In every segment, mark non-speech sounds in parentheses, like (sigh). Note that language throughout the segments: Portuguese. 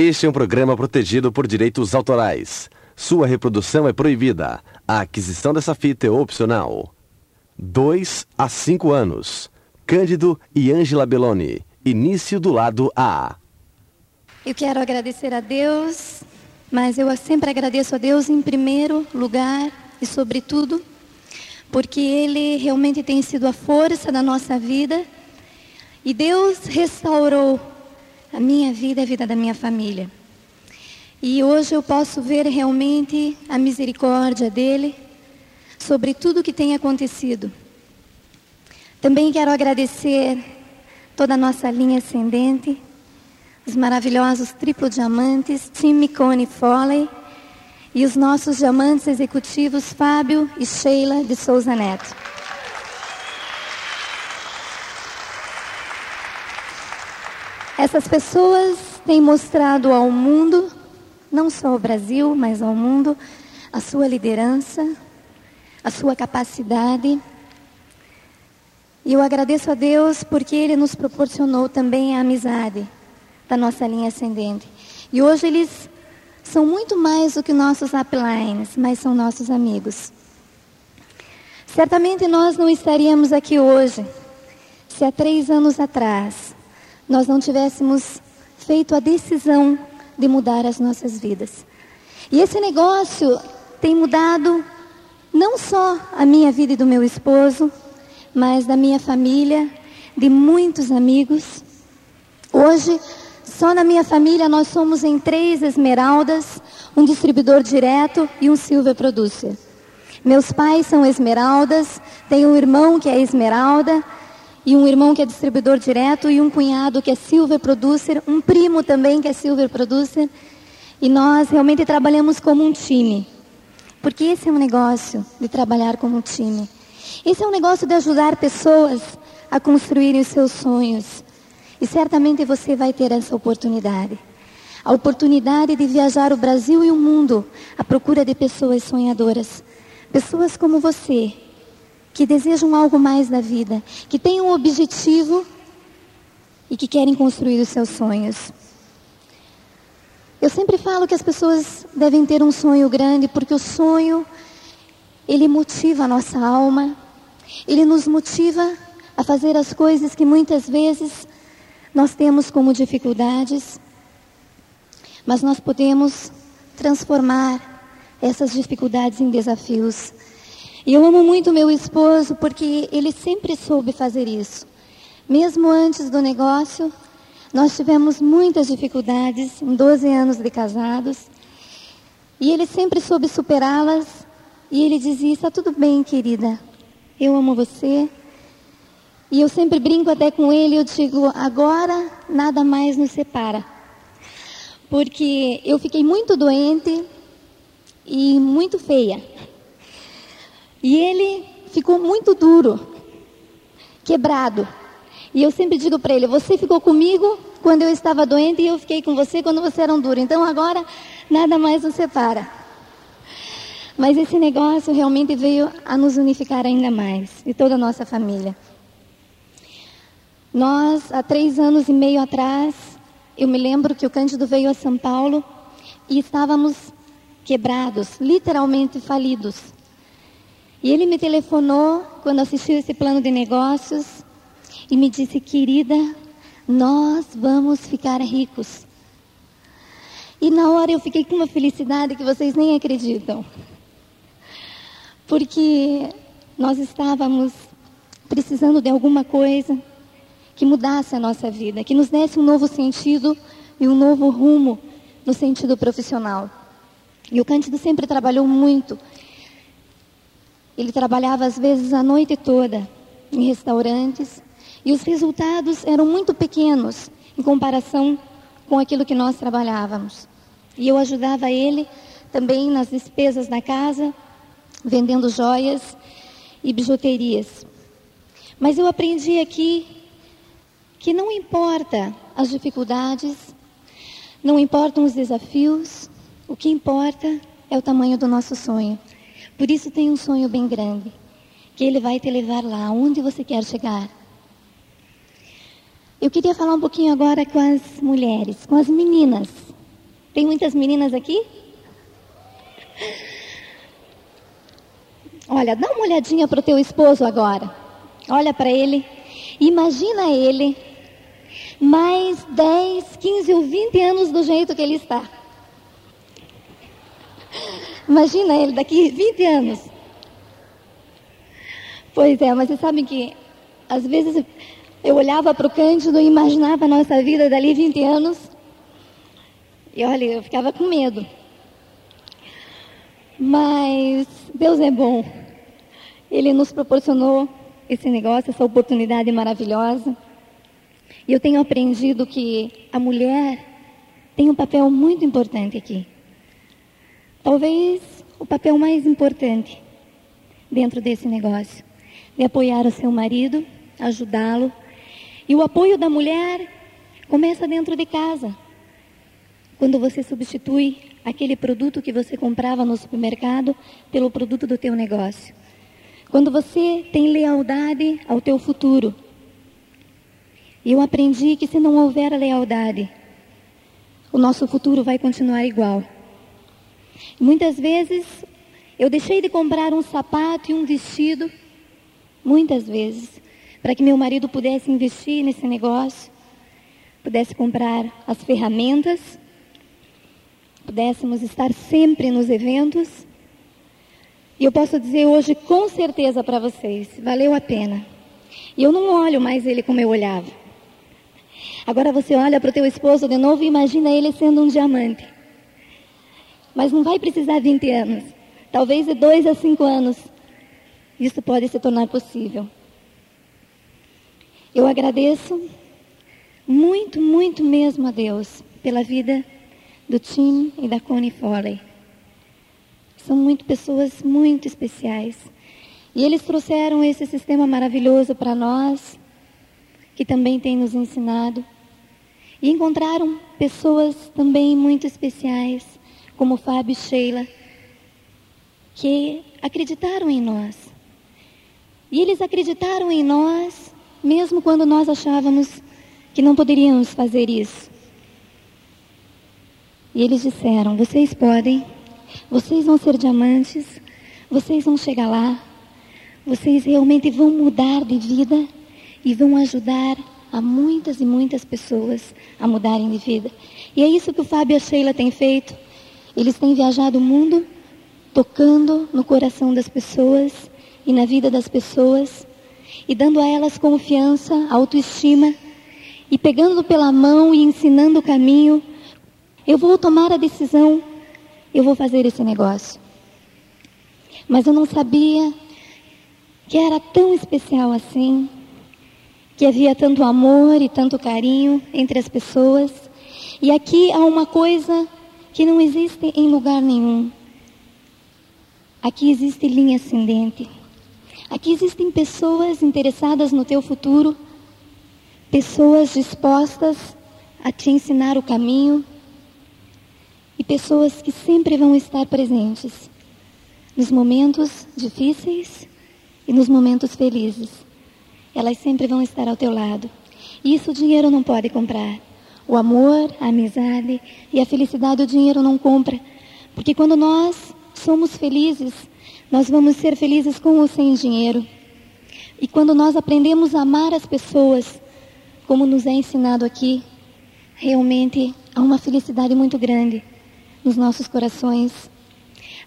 Este é um programa protegido por direitos autorais. Sua reprodução é proibida. A aquisição dessa fita é opcional. 2 a 5 anos. Cândido e Ângela Belloni. Início do lado A. Eu quero agradecer a Deus, mas eu sempre agradeço a Deus em primeiro lugar e sobretudo porque Ele realmente tem sido a força da nossa vida e Deus restaurou a minha vida e a vida da minha família. E hoje eu posso ver realmente a misericórdia dele sobre tudo que tem acontecido. Também quero agradecer toda a nossa linha ascendente, os maravilhosos triplo diamantes, Tim Micone Foley e os nossos diamantes executivos Fábio e Sheila de Souza Neto. Essas pessoas têm mostrado ao mundo, não só ao Brasil, mas ao mundo, a sua liderança, a sua capacidade. E eu agradeço a Deus porque Ele nos proporcionou também a amizade da nossa linha ascendente. E hoje eles são muito mais do que nossos uplines, mas são nossos amigos. Certamente nós não estaríamos aqui hoje se há três anos atrás nós não tivéssemos feito a decisão de mudar as nossas vidas. E esse negócio tem mudado não só a minha vida e do meu esposo, mas da minha família, de muitos amigos. Hoje, só na minha família nós somos em três esmeraldas, um distribuidor direto e um silver producer. Meus pais são esmeraldas, tenho um irmão que é esmeralda, e um irmão que é distribuidor direto e um cunhado que é silver producer, um primo também que é silver producer. E nós realmente trabalhamos como um time. Porque esse é um negócio de trabalhar como um time. Esse é um negócio de ajudar pessoas a construírem os seus sonhos. E certamente você vai ter essa oportunidade. A oportunidade de viajar o Brasil e o mundo à procura de pessoas sonhadoras. Pessoas como você, que desejam algo mais da vida, que têm um objetivo e que querem construir os seus sonhos. Eu sempre falo que as pessoas devem ter um sonho grande, porque o sonho, ele motiva a nossa alma, ele nos motiva a fazer as coisas que muitas vezes nós temos como dificuldades, mas nós podemos transformar essas dificuldades em desafios. E eu amo muito meu esposo porque ele sempre soube fazer isso. Mesmo antes do negócio, nós tivemos muitas dificuldades em 12 anos de casados. E ele sempre soube superá-las. E ele dizia: Está tudo bem, querida. Eu amo você. E eu sempre brinco até com ele. Eu digo: Agora nada mais nos separa. Porque eu fiquei muito doente e muito feia. E ele ficou muito duro, quebrado. E eu sempre digo para ele: Você ficou comigo quando eu estava doente e eu fiquei com você quando você era um duro. Então agora nada mais nos separa. Mas esse negócio realmente veio a nos unificar ainda mais, e toda a nossa família. Nós, há três anos e meio atrás, eu me lembro que o Cândido veio a São Paulo e estávamos quebrados, literalmente falidos. E ele me telefonou quando assistiu esse plano de negócios e me disse: querida, nós vamos ficar ricos. E na hora eu fiquei com uma felicidade que vocês nem acreditam. Porque nós estávamos precisando de alguma coisa que mudasse a nossa vida, que nos desse um novo sentido e um novo rumo no sentido profissional. E o Cândido sempre trabalhou muito ele trabalhava às vezes a noite toda em restaurantes e os resultados eram muito pequenos em comparação com aquilo que nós trabalhávamos. E eu ajudava ele também nas despesas da casa, vendendo joias e bijuterias. Mas eu aprendi aqui que não importa as dificuldades, não importam os desafios, o que importa é o tamanho do nosso sonho. Por isso tem um sonho bem grande, que ele vai te levar lá, onde você quer chegar. Eu queria falar um pouquinho agora com as mulheres, com as meninas Tem muitas meninas aqui? Olha, dá uma olhadinha para o teu esposo agora. Olha para ele. Imagina ele mais 10, 15 ou 20 anos do jeito que ele está. Imagina ele daqui 20 anos. Pois é, mas vocês sabem que às vezes eu olhava para o Cândido e imaginava a nossa vida dali 20 anos. E olha, eu ficava com medo. Mas Deus é bom. Ele nos proporcionou esse negócio, essa oportunidade maravilhosa. E eu tenho aprendido que a mulher tem um papel muito importante aqui. Talvez o papel mais importante dentro desse negócio. De apoiar o seu marido, ajudá-lo. E o apoio da mulher começa dentro de casa. Quando você substitui aquele produto que você comprava no supermercado pelo produto do teu negócio. Quando você tem lealdade ao teu futuro. E eu aprendi que se não houver lealdade, o nosso futuro vai continuar igual. Muitas vezes eu deixei de comprar um sapato e um vestido, muitas vezes, para que meu marido pudesse investir nesse negócio, pudesse comprar as ferramentas pudéssemos estar sempre nos eventos. E eu posso dizer hoje com certeza para vocês, valeu a pena. E eu não olho mais ele como eu olhava. Agora você olha para o teu esposo de novo e imagina ele sendo um diamante. Mas não vai precisar 20 anos. Talvez de 2 a 5 anos. Isso pode se tornar possível. Eu agradeço muito, muito mesmo a Deus pela vida do Tim e da Connie Foley. São muito pessoas muito especiais. E eles trouxeram esse sistema maravilhoso para nós, que também tem nos ensinado. E encontraram pessoas também muito especiais, como Fábio e Sheila, que acreditaram em nós. E eles acreditaram em nós, mesmo quando nós achávamos que não poderíamos fazer isso. E eles disseram: Vocês podem, vocês vão ser diamantes, vocês vão chegar lá, vocês realmente vão mudar de vida e vão ajudar a muitas e muitas pessoas a mudarem de vida. E é isso que o Fábio e a Sheila têm feito. Eles têm viajado o mundo tocando no coração das pessoas e na vida das pessoas e dando a elas confiança, autoestima e pegando pela mão e ensinando o caminho eu vou tomar a decisão, eu vou fazer esse negócio. Mas eu não sabia que era tão especial assim, que havia tanto amor e tanto carinho entre as pessoas. E aqui há uma coisa que não existe em lugar nenhum. Aqui existe linha ascendente. Aqui existem pessoas interessadas no teu futuro, pessoas dispostas a te ensinar o caminho, e pessoas que sempre vão estar presentes nos momentos difíceis e nos momentos felizes. Elas sempre vão estar ao teu lado. E isso o dinheiro não pode comprar. O amor, a amizade e a felicidade o dinheiro não compra. Porque quando nós somos felizes, nós vamos ser felizes com ou sem dinheiro. E quando nós aprendemos a amar as pessoas, como nos é ensinado aqui, realmente há uma felicidade muito grande nos nossos corações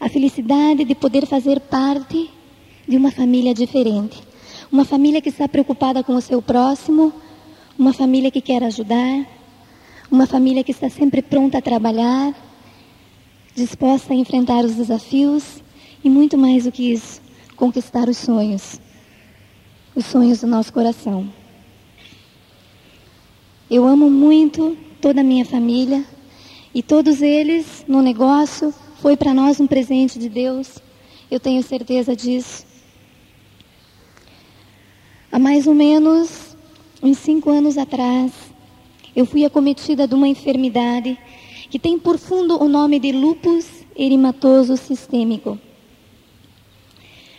a felicidade de poder fazer parte de uma família diferente. Uma família que está preocupada com o seu próximo, uma família que quer ajudar, uma família que está sempre pronta a trabalhar, disposta a enfrentar os desafios e muito mais do que isso, conquistar os sonhos, os sonhos do nosso coração. Eu amo muito toda a minha família, e todos eles, no negócio, foi para nós um presente de Deus. Eu tenho certeza disso. Há mais ou menos uns cinco anos atrás, eu fui acometida de uma enfermidade que tem por fundo o nome de lupus erimatoso sistêmico.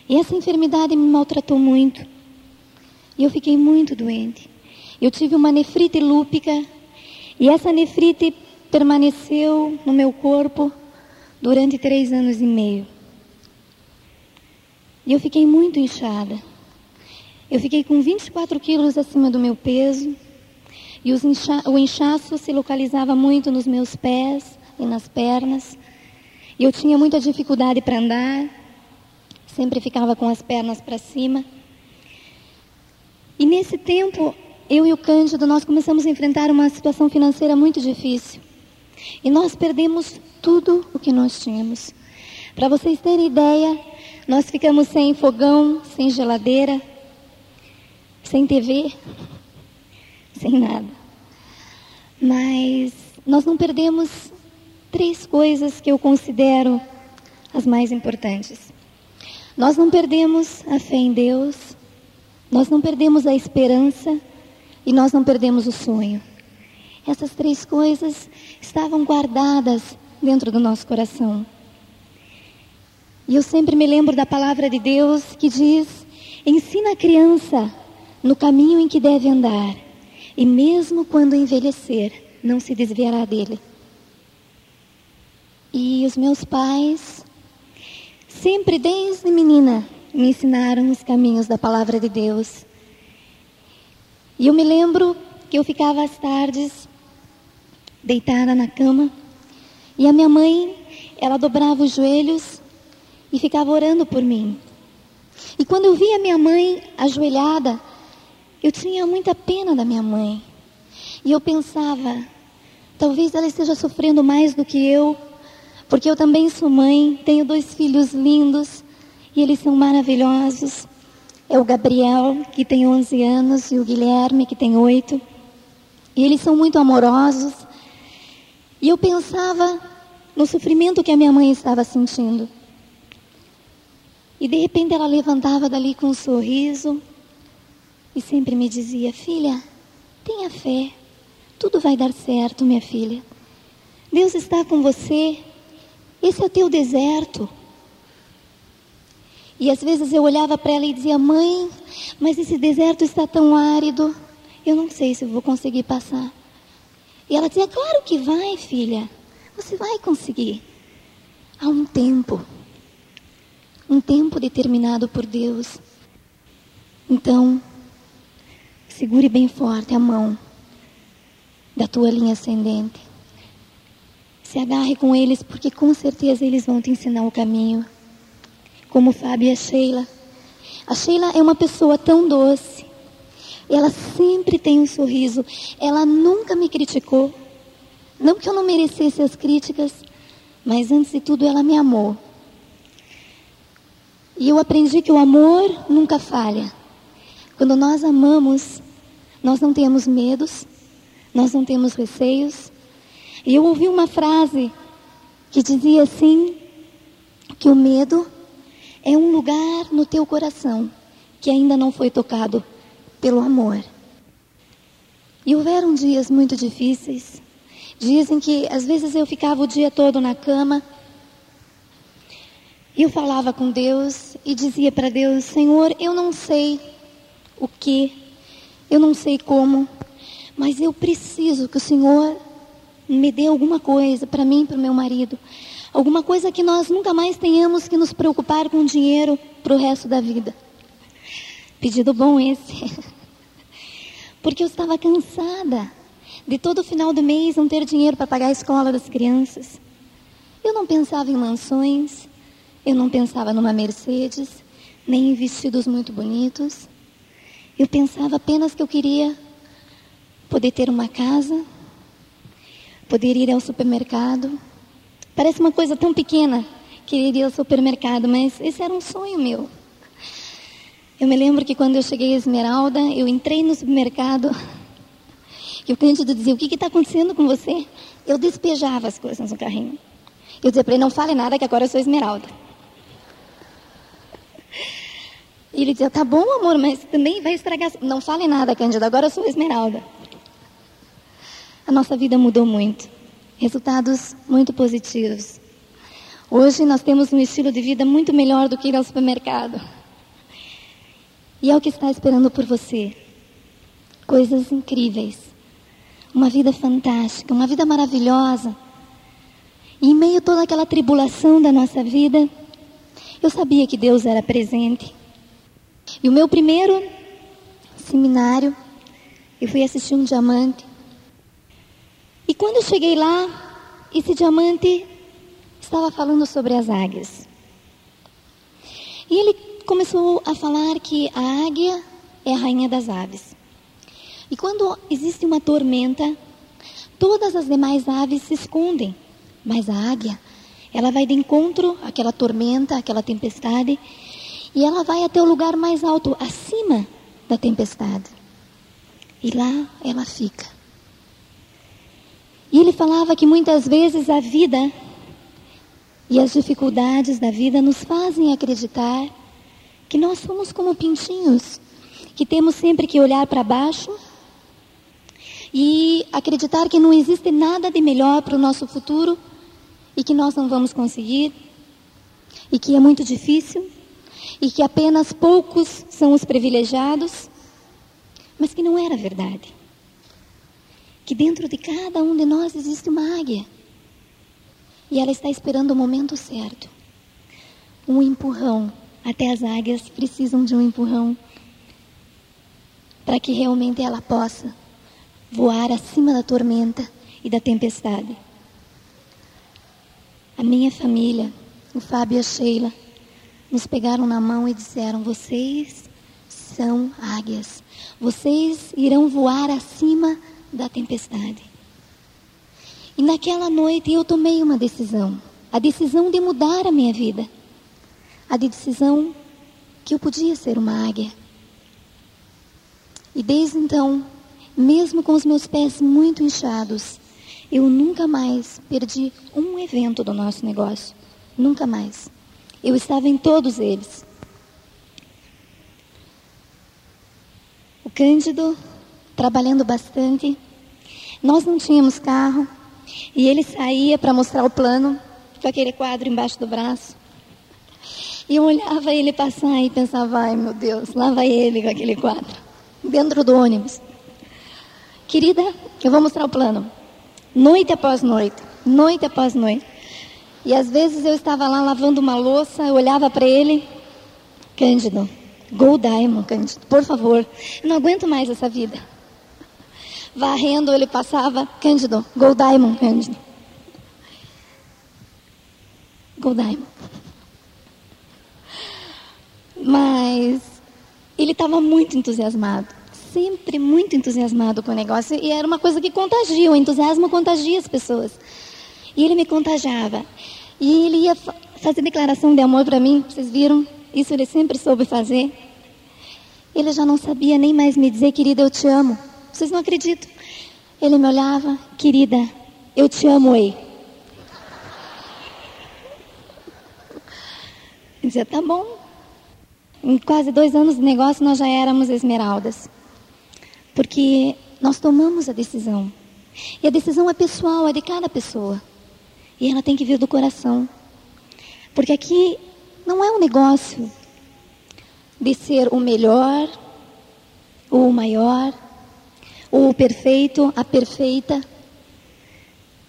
E essa enfermidade me maltratou muito. E eu fiquei muito doente. Eu tive uma nefrite lúpica. E essa nefrite permaneceu no meu corpo durante três anos e meio. E eu fiquei muito inchada. Eu fiquei com 24 quilos acima do meu peso. E incha o inchaço se localizava muito nos meus pés e nas pernas. E eu tinha muita dificuldade para andar. Sempre ficava com as pernas para cima. E nesse tempo, eu e o Cândido, nós começamos a enfrentar uma situação financeira muito difícil. E nós perdemos tudo o que nós tínhamos. Para vocês terem ideia, nós ficamos sem fogão, sem geladeira, sem TV, sem nada. Mas nós não perdemos três coisas que eu considero as mais importantes. Nós não perdemos a fé em Deus, nós não perdemos a esperança e nós não perdemos o sonho. Essas três coisas estavam guardadas dentro do nosso coração. E eu sempre me lembro da palavra de Deus que diz: ensina a criança no caminho em que deve andar, e mesmo quando envelhecer, não se desviará dele. E os meus pais, sempre desde menina, me ensinaram os caminhos da palavra de Deus. E eu me lembro que eu ficava às tardes deitada na cama e a minha mãe, ela dobrava os joelhos e ficava orando por mim. E quando eu via minha mãe ajoelhada, eu tinha muita pena da minha mãe. E eu pensava, talvez ela esteja sofrendo mais do que eu, porque eu também sou mãe, tenho dois filhos lindos e eles são maravilhosos. É o Gabriel, que tem 11 anos, e o Guilherme, que tem 8. E eles são muito amorosos. E eu pensava no sofrimento que a minha mãe estava sentindo. E de repente ela levantava dali com um sorriso e sempre me dizia: Filha, tenha fé, tudo vai dar certo, minha filha. Deus está com você, esse é o teu deserto. E às vezes eu olhava para ela e dizia: Mãe, mas esse deserto está tão árido, eu não sei se vou conseguir passar. E ela dizia: Claro que vai, filha. Você vai conseguir. Há um tempo. Um tempo determinado por Deus. Então, segure bem forte a mão da tua linha ascendente. Se agarre com eles, porque com certeza eles vão te ensinar o caminho. Como Fábio e a Sheila. A Sheila é uma pessoa tão doce. Ela sempre tem um sorriso. Ela nunca me criticou. Não que eu não merecesse as críticas, mas antes de tudo ela me amou. E eu aprendi que o amor nunca falha. Quando nós amamos, nós não temos medos, nós não temos receios. E eu ouvi uma frase que dizia assim: que o medo é um lugar no teu coração que ainda não foi tocado pelo amor. E houveram dias muito difíceis. Dizem que às vezes eu ficava o dia todo na cama. E eu falava com Deus e dizia para Deus: Senhor, eu não sei o que, eu não sei como, mas eu preciso que o Senhor me dê alguma coisa para mim e para o meu marido. Alguma coisa que nós nunca mais tenhamos que nos preocupar com dinheiro para o resto da vida. Pedido bom esse. (laughs) Porque eu estava cansada de todo final do mês não ter dinheiro para pagar a escola das crianças. Eu não pensava em mansões, eu não pensava numa Mercedes, nem em vestidos muito bonitos. Eu pensava apenas que eu queria poder ter uma casa, poder ir ao supermercado. Parece uma coisa tão pequena, querer ir ao supermercado, mas esse era um sonho meu. Eu me lembro que quando eu cheguei a Esmeralda, eu entrei no supermercado e o Cândido dizia: O que está acontecendo com você? Eu despejava as coisas no carrinho. Eu dizia para ele: Não fale nada, que agora eu sou Esmeralda. E ele dizia: Tá bom, amor, mas também vai estragar. Não fale nada, Cândido, agora eu sou Esmeralda. A nossa vida mudou muito. Resultados muito positivos. Hoje nós temos um estilo de vida muito melhor do que ir ao supermercado. E é o que está esperando por você. Coisas incríveis. uma vida fantástica, uma vida maravilhosa. E em meio a toda aquela tribulação da nossa vida, eu sabia que Deus era presente. E o meu primeiro seminário, eu fui assistir um diamante. E quando eu cheguei lá, esse diamante estava falando sobre as águias. E ele começou a falar que a águia é a rainha das aves. E quando existe uma tormenta, todas as demais aves se escondem, mas a águia, ela vai de encontro àquela tormenta, àquela tempestade, e ela vai até o lugar mais alto, acima da tempestade. E lá ela fica. E ele falava que muitas vezes a vida e as dificuldades da vida nos fazem acreditar que nós somos como pintinhos, que temos sempre que olhar para baixo e acreditar que não existe nada de melhor para o nosso futuro e que nós não vamos conseguir e que é muito difícil e que apenas poucos são os privilegiados, mas que não era verdade. Que dentro de cada um de nós existe uma águia e ela está esperando o momento certo. Um empurrão. Até as águias precisam de um empurrão para que realmente ela possa voar acima da tormenta e da tempestade. A minha família, o Fábio e a Sheila, nos pegaram na mão e disseram: Vocês são águias, vocês irão voar acima da tempestade. E naquela noite eu tomei uma decisão. A decisão de mudar a minha vida. A decisão que eu podia ser uma águia. E desde então, mesmo com os meus pés muito inchados, eu nunca mais perdi um evento do nosso negócio. Nunca mais. Eu estava em todos eles. O Cândido, trabalhando bastante. Nós não tínhamos carro. E ele saía para mostrar o plano, com aquele quadro embaixo do braço. E eu olhava ele passar e pensava, ai meu Deus, lá vai ele com aquele quadro, dentro do ônibus. Querida, eu vou mostrar o plano. Noite após noite, noite após noite. E às vezes eu estava lá lavando uma louça, eu olhava para ele, Cândido, Gold Diamond, Cândido, por favor, eu não aguento mais essa vida varrendo, ele passava, Cândido, Gold Diamond, Cândido. Gold Diamond. Mas ele estava muito entusiasmado, sempre muito entusiasmado com o negócio, e era uma coisa que contagia, o entusiasmo contagia as pessoas. E ele me contagiava. E ele ia fazer declaração de amor para mim, vocês viram? Isso ele sempre soube fazer. Ele já não sabia nem mais me dizer, querida, eu te amo. Vocês não acreditam. Ele me olhava, querida, eu te amo, ei. Dizia, tá bom. Em quase dois anos de negócio, nós já éramos esmeraldas. Porque nós tomamos a decisão. E a decisão é pessoal, é de cada pessoa. E ela tem que vir do coração. Porque aqui não é um negócio de ser o melhor ou o maior o perfeito, a perfeita.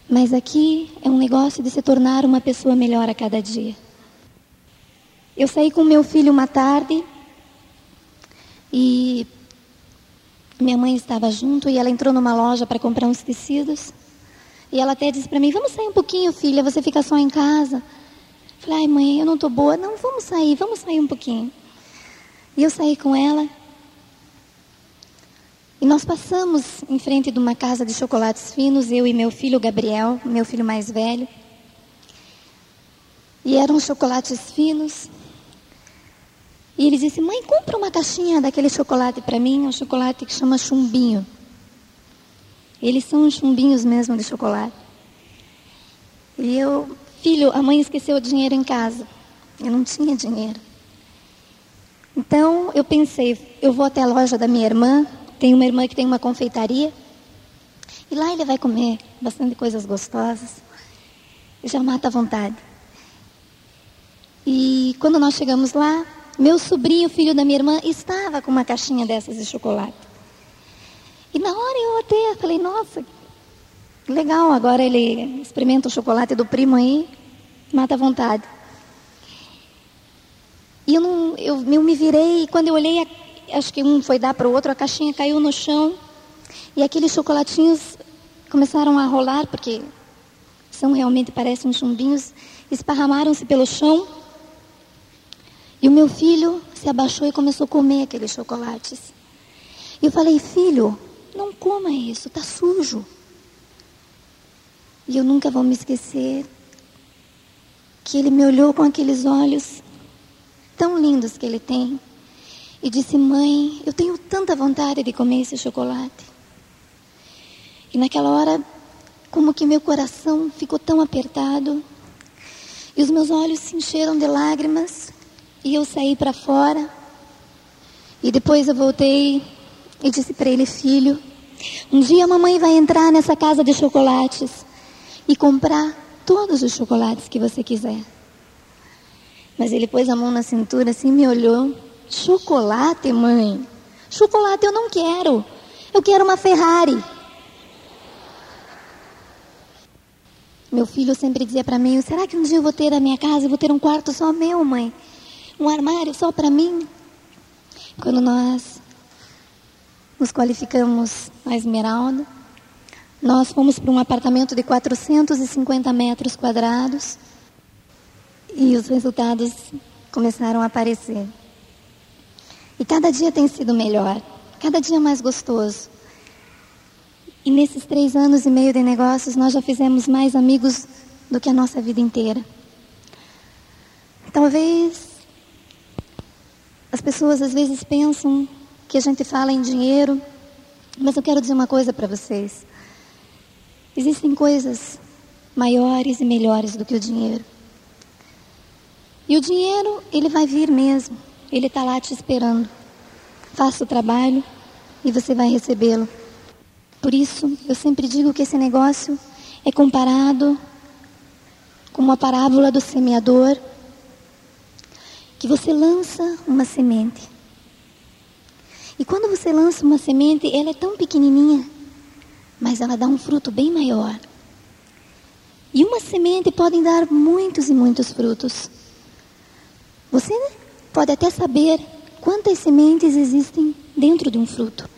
Mas aqui é um negócio de se tornar uma pessoa melhor a cada dia. Eu saí com meu filho uma tarde e minha mãe estava junto e ela entrou numa loja para comprar uns tecidos. E ela até disse para mim: Vamos sair um pouquinho, filha, você fica só em casa. Falei: Ai, mãe, eu não estou boa. Não, vamos sair, vamos sair um pouquinho. E eu saí com ela e nós passamos em frente de uma casa de chocolates finos, eu e meu filho Gabriel, meu filho mais velho. E eram chocolates finos. E ele disse: Mãe, compra uma caixinha daquele chocolate para mim, um chocolate que chama chumbinho. Eles são chumbinhos mesmo de chocolate. E eu, filho, a mãe esqueceu o dinheiro em casa. Eu não tinha dinheiro. Então eu pensei: eu vou até a loja da minha irmã, tem uma irmã que tem uma confeitaria. E lá ele vai comer bastante coisas gostosas. E já mata a vontade. E quando nós chegamos lá, meu sobrinho, filho da minha irmã, estava com uma caixinha dessas de chocolate. E na hora eu até falei, nossa, legal, agora ele experimenta o chocolate do primo aí, mata a vontade. E eu, não, eu, eu me virei e quando eu olhei, acho que um foi dar para o outro, a caixinha caiu no chão e aqueles chocolatinhos começaram a rolar, porque são realmente parecem chumbinhos, esparramaram-se pelo chão. E o meu filho se abaixou e começou a comer aqueles chocolates. E eu falei, filho, não coma isso, está sujo. E eu nunca vou me esquecer que ele me olhou com aqueles olhos tão lindos que ele tem e disse: Mãe, eu tenho tanta vontade de comer esse chocolate. E naquela hora, como que meu coração ficou tão apertado e os meus olhos se encheram de lágrimas e eu saí para fora. E depois eu voltei e disse para ele: Filho, um dia a mamãe vai entrar nessa casa de chocolates e comprar todos os chocolates que você quiser. Mas ele pôs a mão na cintura assim, me olhou. Chocolate, mãe? Chocolate eu não quero. Eu quero uma Ferrari. Meu filho sempre dizia para mim: será que um dia eu vou ter a minha casa, eu vou ter um quarto só meu, mãe? Um armário só para mim? Quando nós nos qualificamos a Esmeralda, nós fomos para um apartamento de 450 metros quadrados e os resultados começaram a aparecer. E cada dia tem sido melhor, cada dia mais gostoso. E nesses três anos e meio de negócios, nós já fizemos mais amigos do que a nossa vida inteira. Talvez as pessoas às vezes pensam que a gente fala em dinheiro, mas eu quero dizer uma coisa para vocês. Existem coisas maiores e melhores do que o dinheiro. E o dinheiro, ele vai vir mesmo. Ele está lá te esperando. Faça o trabalho e você vai recebê-lo. Por isso, eu sempre digo que esse negócio é comparado com uma parábola do semeador, que você lança uma semente. E quando você lança uma semente, ela é tão pequenininha, mas ela dá um fruto bem maior. E uma semente pode dar muitos e muitos frutos. Você pode até saber quantas sementes existem dentro de um fruto,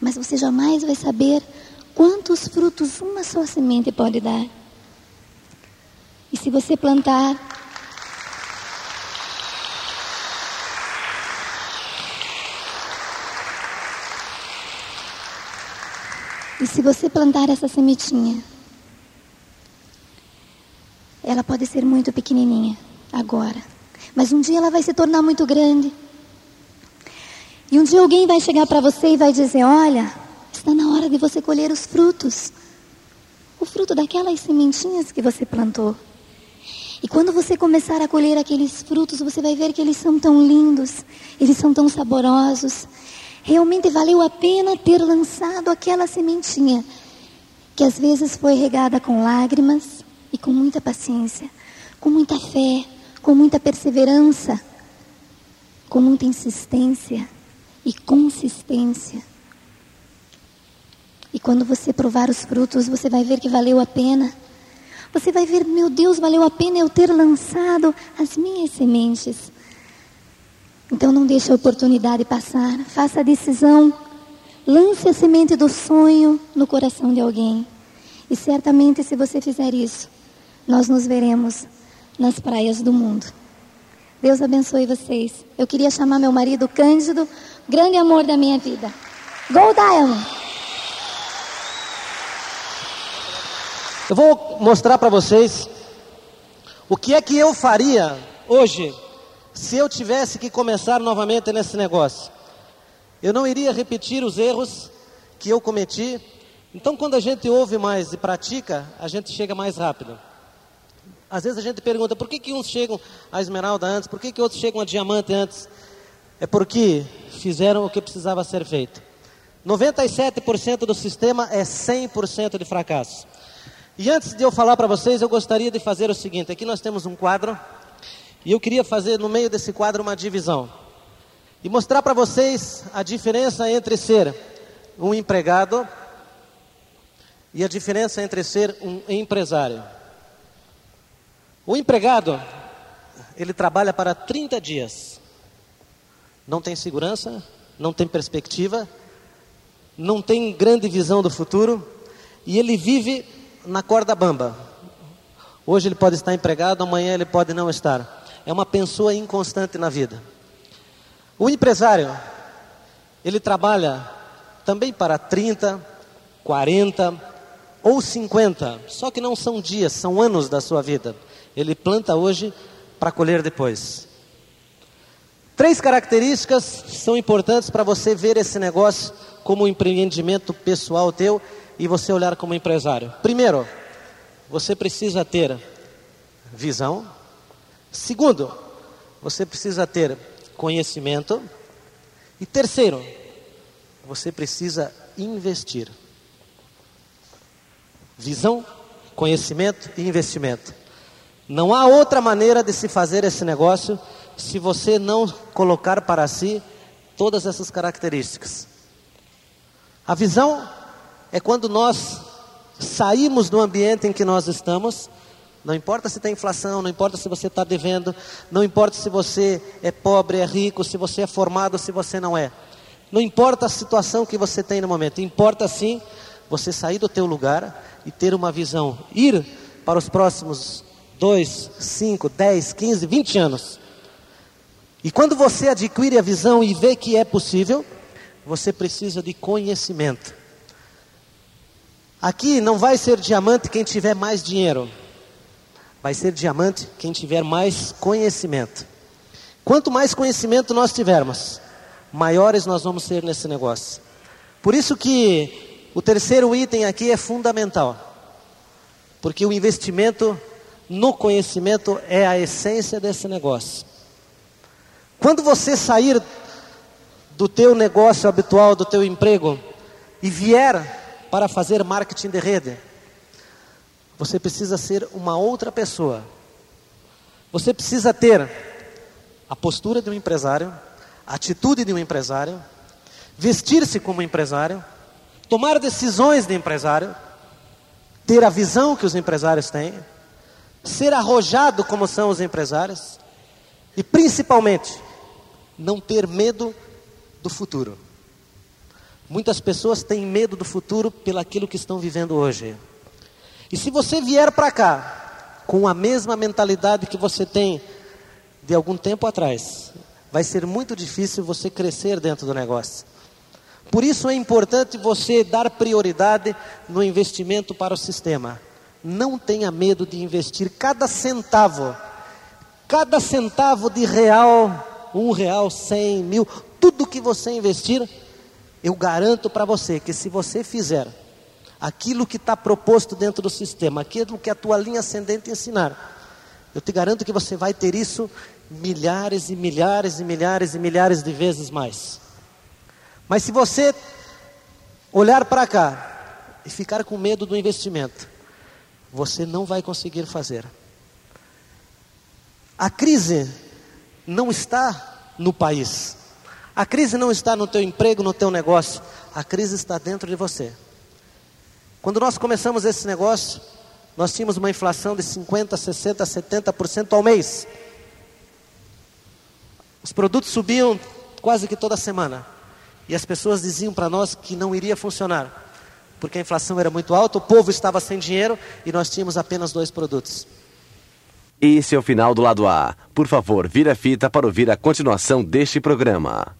mas você jamais vai saber quantos frutos uma só semente pode dar. E se você plantar E se você plantar essa sementinha, ela pode ser muito pequenininha agora. Mas um dia ela vai se tornar muito grande. E um dia alguém vai chegar para você e vai dizer: Olha, está na hora de você colher os frutos. O fruto daquelas sementinhas que você plantou. E quando você começar a colher aqueles frutos, você vai ver que eles são tão lindos, eles são tão saborosos. Realmente valeu a pena ter lançado aquela sementinha, que às vezes foi regada com lágrimas e com muita paciência, com muita fé, com muita perseverança, com muita insistência e consistência. E quando você provar os frutos, você vai ver que valeu a pena. Você vai ver, meu Deus, valeu a pena eu ter lançado as minhas sementes. Então não deixe a oportunidade passar. Faça a decisão. Lance a semente do sonho no coração de alguém. E certamente, se você fizer isso, nós nos veremos nas praias do mundo. Deus abençoe vocês. Eu queria chamar meu marido Cândido, grande amor da minha vida. Go Diamond! Eu vou mostrar para vocês o que é que eu faria hoje se eu tivesse que começar novamente nesse negócio. Eu não iria repetir os erros que eu cometi. Então, quando a gente ouve mais e pratica, a gente chega mais rápido. Às vezes a gente pergunta por que, que uns chegam a esmeralda antes, por que, que outros chegam a diamante antes? É porque fizeram o que precisava ser feito. 97% do sistema é 100% de fracasso. E antes de eu falar para vocês, eu gostaria de fazer o seguinte: aqui nós temos um quadro, e eu queria fazer no meio desse quadro uma divisão. E mostrar para vocês a diferença entre ser um empregado e a diferença entre ser um empresário. O empregado, ele trabalha para 30 dias. Não tem segurança, não tem perspectiva, não tem grande visão do futuro e ele vive na corda bamba. Hoje ele pode estar empregado, amanhã ele pode não estar. É uma pessoa inconstante na vida. O empresário, ele trabalha também para 30, 40 ou 50, só que não são dias, são anos da sua vida. Ele planta hoje para colher depois. Três características são importantes para você ver esse negócio como um empreendimento pessoal teu e você olhar como empresário. Primeiro, você precisa ter visão. Segundo, você precisa ter conhecimento. E terceiro, você precisa investir. Visão, conhecimento e investimento. Não há outra maneira de se fazer esse negócio se você não colocar para si todas essas características. A visão é quando nós saímos do ambiente em que nós estamos, não importa se tem inflação, não importa se você está devendo, não importa se você é pobre, é rico, se você é formado, se você não é. Não importa a situação que você tem no momento, importa sim você sair do teu lugar e ter uma visão, ir para os próximos 2, 5, 10, 15, 20 anos. E quando você adquire a visão e vê que é possível, você precisa de conhecimento. Aqui não vai ser diamante quem tiver mais dinheiro, vai ser diamante quem tiver mais conhecimento. Quanto mais conhecimento nós tivermos, maiores nós vamos ser nesse negócio. Por isso que o terceiro item aqui é fundamental. Porque o investimento no conhecimento é a essência desse negócio. Quando você sair do teu negócio habitual, do teu emprego e vier para fazer marketing de rede, você precisa ser uma outra pessoa. Você precisa ter a postura de um empresário, a atitude de um empresário, vestir-se como empresário, tomar decisões de empresário, ter a visão que os empresários têm ser arrojado como são os empresários e principalmente não ter medo do futuro. Muitas pessoas têm medo do futuro pelaquilo que estão vivendo hoje. E se você vier para cá com a mesma mentalidade que você tem de algum tempo atrás, vai ser muito difícil você crescer dentro do negócio. Por isso é importante você dar prioridade no investimento para o sistema não tenha medo de investir cada centavo, cada centavo de real, um real, cem mil, tudo que você investir, eu garanto para você que se você fizer aquilo que está proposto dentro do sistema, aquilo que a tua linha ascendente ensinar, eu te garanto que você vai ter isso milhares e milhares e milhares e milhares de vezes mais. Mas se você olhar para cá e ficar com medo do investimento, você não vai conseguir fazer. A crise não está no país. A crise não está no teu emprego, no teu negócio. A crise está dentro de você. Quando nós começamos esse negócio, nós tínhamos uma inflação de 50, 60, 70% ao mês. Os produtos subiam quase que toda semana. E as pessoas diziam para nós que não iria funcionar porque a inflação era muito alta, o povo estava sem dinheiro e nós tínhamos apenas dois produtos. Esse é o final do lado A. Por favor, vira a fita para ouvir a continuação deste programa.